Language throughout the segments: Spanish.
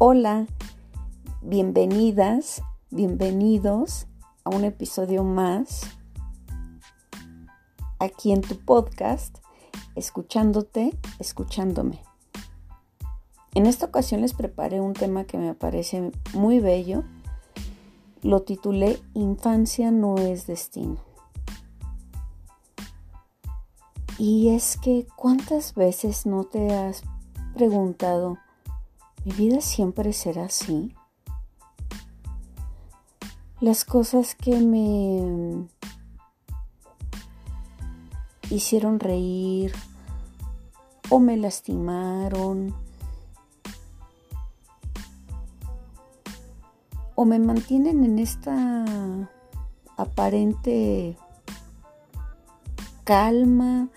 Hola, bienvenidas, bienvenidos a un episodio más aquí en tu podcast, escuchándote, escuchándome. En esta ocasión les preparé un tema que me parece muy bello. Lo titulé Infancia no es destino. Y es que cuántas veces no te has preguntado, ¿Mi vida siempre será así? Las cosas que me hicieron reír o me lastimaron o me mantienen en esta aparente calma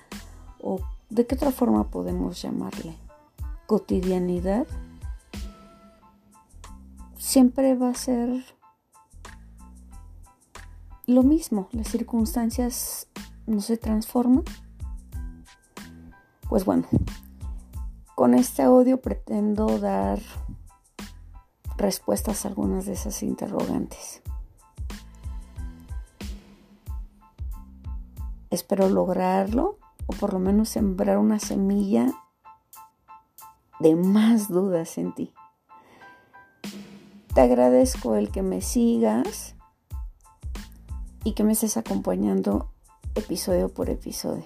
o de qué otra forma podemos llamarle cotidianidad siempre va a ser lo mismo, las circunstancias no se transforman. Pues bueno, con este audio pretendo dar respuestas a algunas de esas interrogantes. Espero lograrlo o por lo menos sembrar una semilla de más dudas en ti. Agradezco el que me sigas y que me estés acompañando episodio por episodio.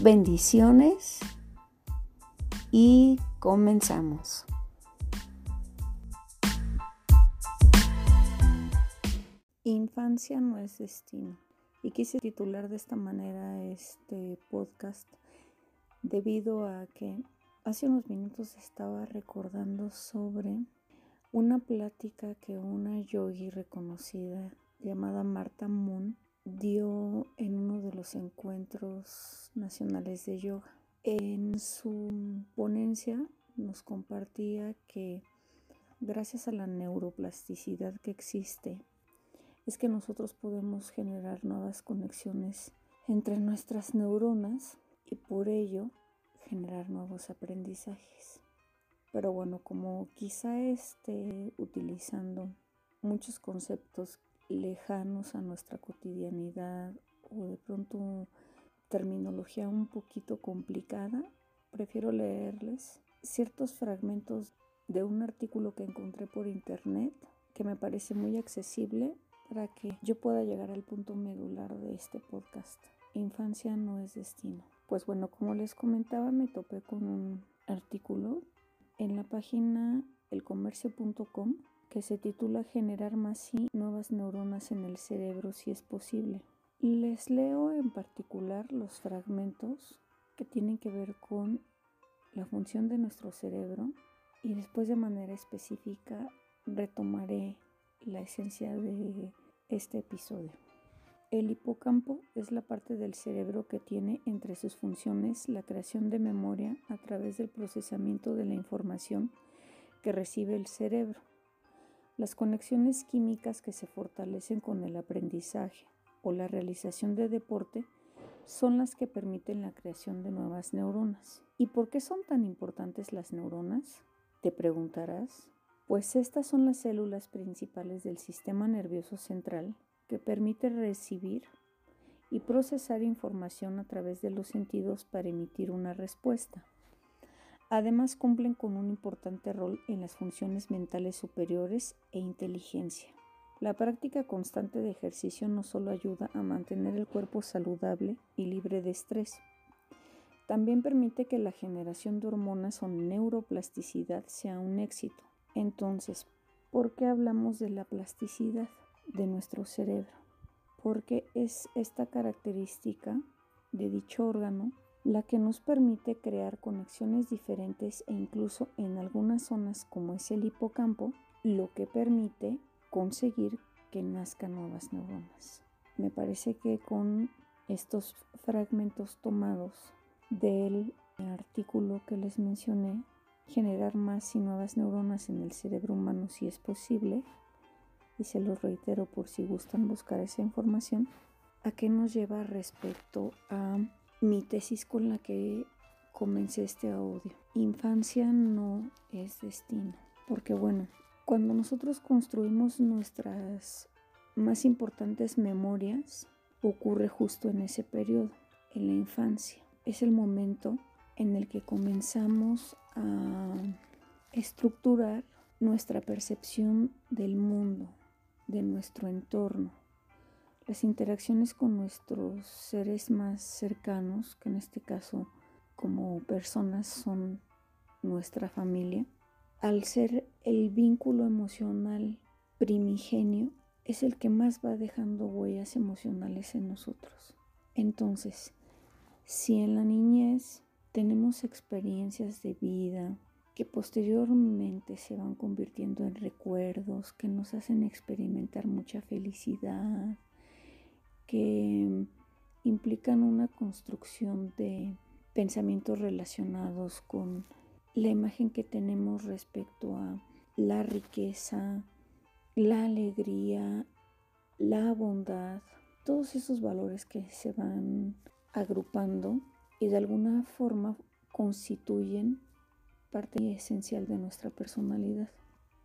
Bendiciones y comenzamos. Infancia no es destino. Y quise titular de esta manera este podcast debido a que Hace unos minutos estaba recordando sobre una plática que una yogi reconocida llamada Marta Moon dio en uno de los encuentros nacionales de yoga. En su ponencia nos compartía que gracias a la neuroplasticidad que existe, es que nosotros podemos generar nuevas conexiones entre nuestras neuronas y por ello generar nuevos aprendizajes. Pero bueno, como quizá esté utilizando muchos conceptos lejanos a nuestra cotidianidad o de pronto terminología un poquito complicada, prefiero leerles ciertos fragmentos de un artículo que encontré por internet que me parece muy accesible para que yo pueda llegar al punto medular de este podcast. Infancia no es destino. Pues bueno, como les comentaba, me topé con un artículo en la página elcomercio.com que se titula Generar más y nuevas neuronas en el cerebro si es posible. Les leo en particular los fragmentos que tienen que ver con la función de nuestro cerebro y después de manera específica retomaré la esencia de este episodio. El hipocampo es la parte del cerebro que tiene entre sus funciones la creación de memoria a través del procesamiento de la información que recibe el cerebro, las conexiones químicas que se fortalecen con el aprendizaje o la realización de deporte son las que permiten la creación de nuevas neuronas. ¿Y por qué son tan importantes las neuronas? Te preguntarás. Pues estas son las células principales del sistema nervioso central que permite recibir y procesar información a través de los sentidos para emitir una respuesta. Además cumplen con un importante rol en las funciones mentales superiores e inteligencia. La práctica constante de ejercicio no solo ayuda a mantener el cuerpo saludable y libre de estrés, también permite que la generación de hormonas o neuroplasticidad sea un éxito. Entonces, ¿por qué hablamos de la plasticidad? De nuestro cerebro, porque es esta característica de dicho órgano la que nos permite crear conexiones diferentes e incluso en algunas zonas como es el hipocampo, lo que permite conseguir que nazcan nuevas neuronas. Me parece que con estos fragmentos tomados del artículo que les mencioné, generar más y nuevas neuronas en el cerebro humano si es posible, y se los reitero por si gustan buscar esa información, a qué nos lleva respecto a mi tesis con la que comencé este audio. Infancia no es destino. Porque bueno, cuando nosotros construimos nuestras más importantes memorias, ocurre justo en ese periodo, en la infancia. Es el momento en el que comenzamos a estructurar nuestra percepción del mundo, de nuestro entorno, las interacciones con nuestros seres más cercanos, que en este caso como personas son nuestra familia, al ser el vínculo emocional primigenio, es el que más va dejando huellas emocionales en nosotros. Entonces, si en la niñez tenemos experiencias de vida que posteriormente se van convirtiendo en recuerdos, que nos hacen experimentar mucha felicidad, que implican una construcción de pensamientos relacionados con la imagen que tenemos respecto a la riqueza, la alegría, la bondad, todos esos valores que se van agrupando y de alguna forma constituyen parte esencial de nuestra personalidad.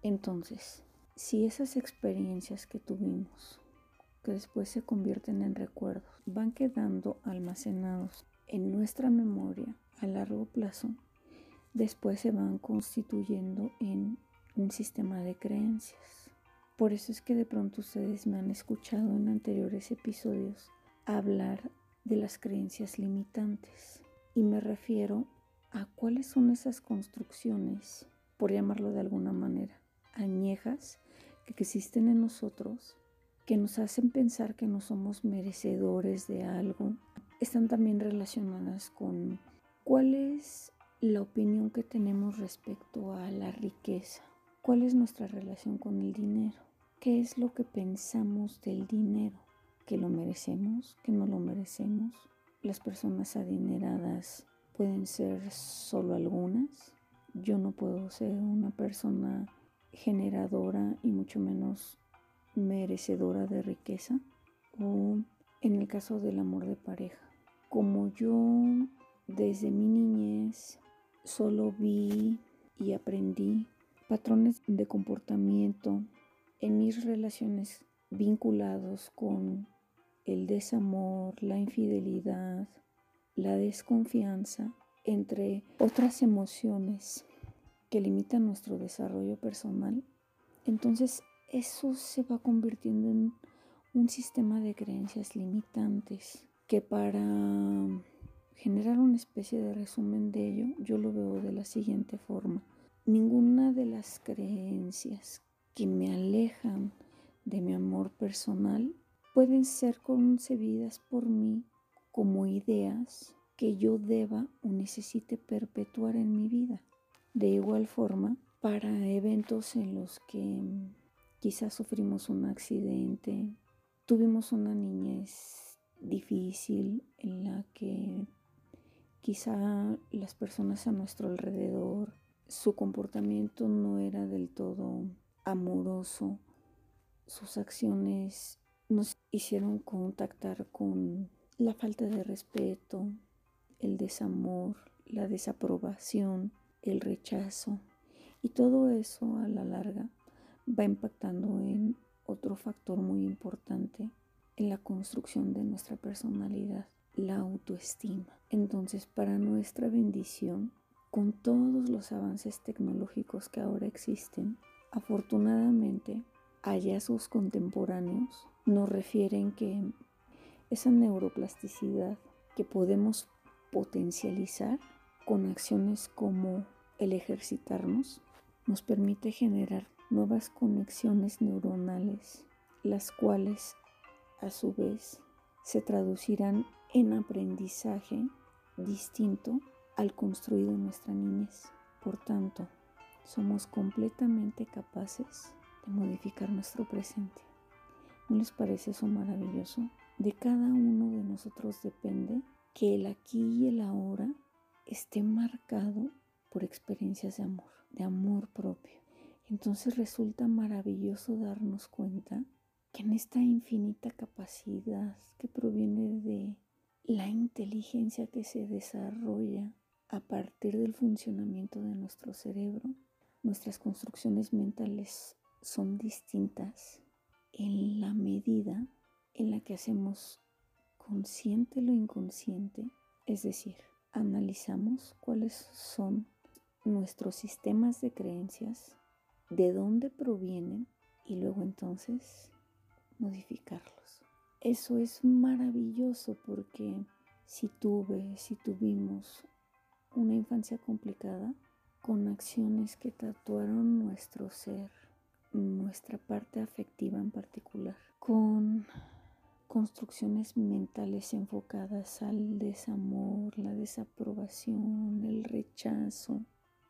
Entonces, si esas experiencias que tuvimos, que después se convierten en recuerdos, van quedando almacenados en nuestra memoria a largo plazo, después se van constituyendo en un sistema de creencias. Por eso es que de pronto ustedes me han escuchado en anteriores episodios hablar de las creencias limitantes. Y me refiero a cuáles son esas construcciones, por llamarlo de alguna manera, añejas que existen en nosotros, que nos hacen pensar que no somos merecedores de algo. Están también relacionadas con cuál es la opinión que tenemos respecto a la riqueza, cuál es nuestra relación con el dinero, qué es lo que pensamos del dinero, que lo merecemos, que no lo merecemos. Las personas adineradas pueden ser solo algunas. Yo no puedo ser una persona generadora y mucho menos merecedora de riqueza. O en el caso del amor de pareja, como yo desde mi niñez solo vi y aprendí patrones de comportamiento en mis relaciones vinculados con el desamor, la infidelidad, la desconfianza, entre otras emociones que limitan nuestro desarrollo personal, entonces eso se va convirtiendo en un sistema de creencias limitantes que para generar una especie de resumen de ello, yo lo veo de la siguiente forma. Ninguna de las creencias que me alejan de mi amor personal pueden ser concebidas por mí como ideas que yo deba o necesite perpetuar en mi vida. De igual forma, para eventos en los que quizás sufrimos un accidente, tuvimos una niñez difícil en la que Quizá las personas a nuestro alrededor, su comportamiento no era del todo amoroso, sus acciones nos hicieron contactar con la falta de respeto, el desamor, la desaprobación, el rechazo. Y todo eso a la larga va impactando en otro factor muy importante en la construcción de nuestra personalidad la autoestima. Entonces, para nuestra bendición, con todos los avances tecnológicos que ahora existen, afortunadamente, hallazgos contemporáneos nos refieren que esa neuroplasticidad que podemos potencializar con acciones como el ejercitarnos nos permite generar nuevas conexiones neuronales, las cuales a su vez se traducirán en aprendizaje distinto al construido en nuestra niñez. Por tanto, somos completamente capaces de modificar nuestro presente. ¿No les parece eso maravilloso? De cada uno de nosotros depende que el aquí y el ahora esté marcado por experiencias de amor, de amor propio. Entonces resulta maravilloso darnos cuenta que en esta infinita capacidad que proviene de la inteligencia que se desarrolla a partir del funcionamiento de nuestro cerebro, nuestras construcciones mentales son distintas en la medida en la que hacemos consciente lo inconsciente, es decir, analizamos cuáles son nuestros sistemas de creencias, de dónde provienen y luego entonces modificarlos. Eso es maravilloso porque si tuve, si tuvimos una infancia complicada, con acciones que tatuaron nuestro ser, nuestra parte afectiva en particular, con construcciones mentales enfocadas al desamor, la desaprobación, el rechazo,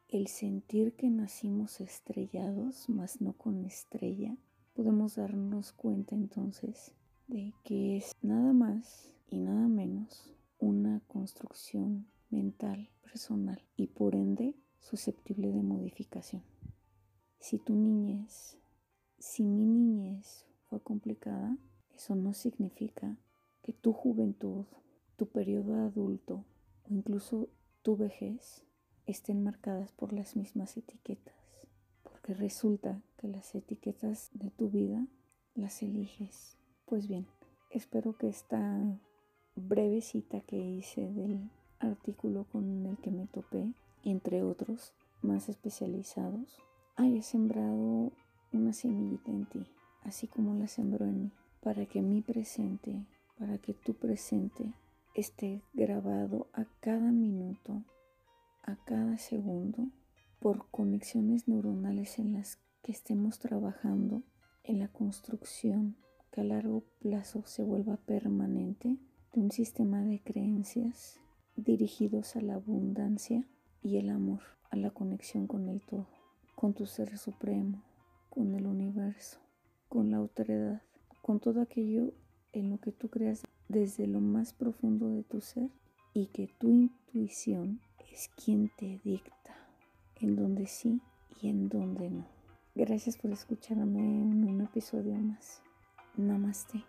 el sentir que nacimos estrellados, mas no con estrella, podemos darnos cuenta entonces de que es nada más y nada menos una construcción mental personal y por ende susceptible de modificación. Si tu niñez, si mi niñez fue complicada, eso no significa que tu juventud, tu periodo adulto o incluso tu vejez estén marcadas por las mismas etiquetas. Porque resulta que las etiquetas de tu vida las eliges. Pues bien, espero que esta breve cita que hice del artículo con el que me topé, entre otros más especializados, haya sembrado una semillita en ti, así como la sembró en mí para que mi presente, para que tu presente esté grabado a cada minuto, a cada segundo, por conexiones neuronales en las que estemos trabajando en la construcción que a largo plazo se vuelva permanente de un sistema de creencias dirigidos a la abundancia y el amor, a la conexión con el todo, con tu ser supremo, con el universo, con la autoridad con todo aquello en lo que tú creas desde lo más profundo de tu ser y que tu intuición es quien te dicta en donde sí y en donde no. Gracias por escucharme en un episodio más. Namaste.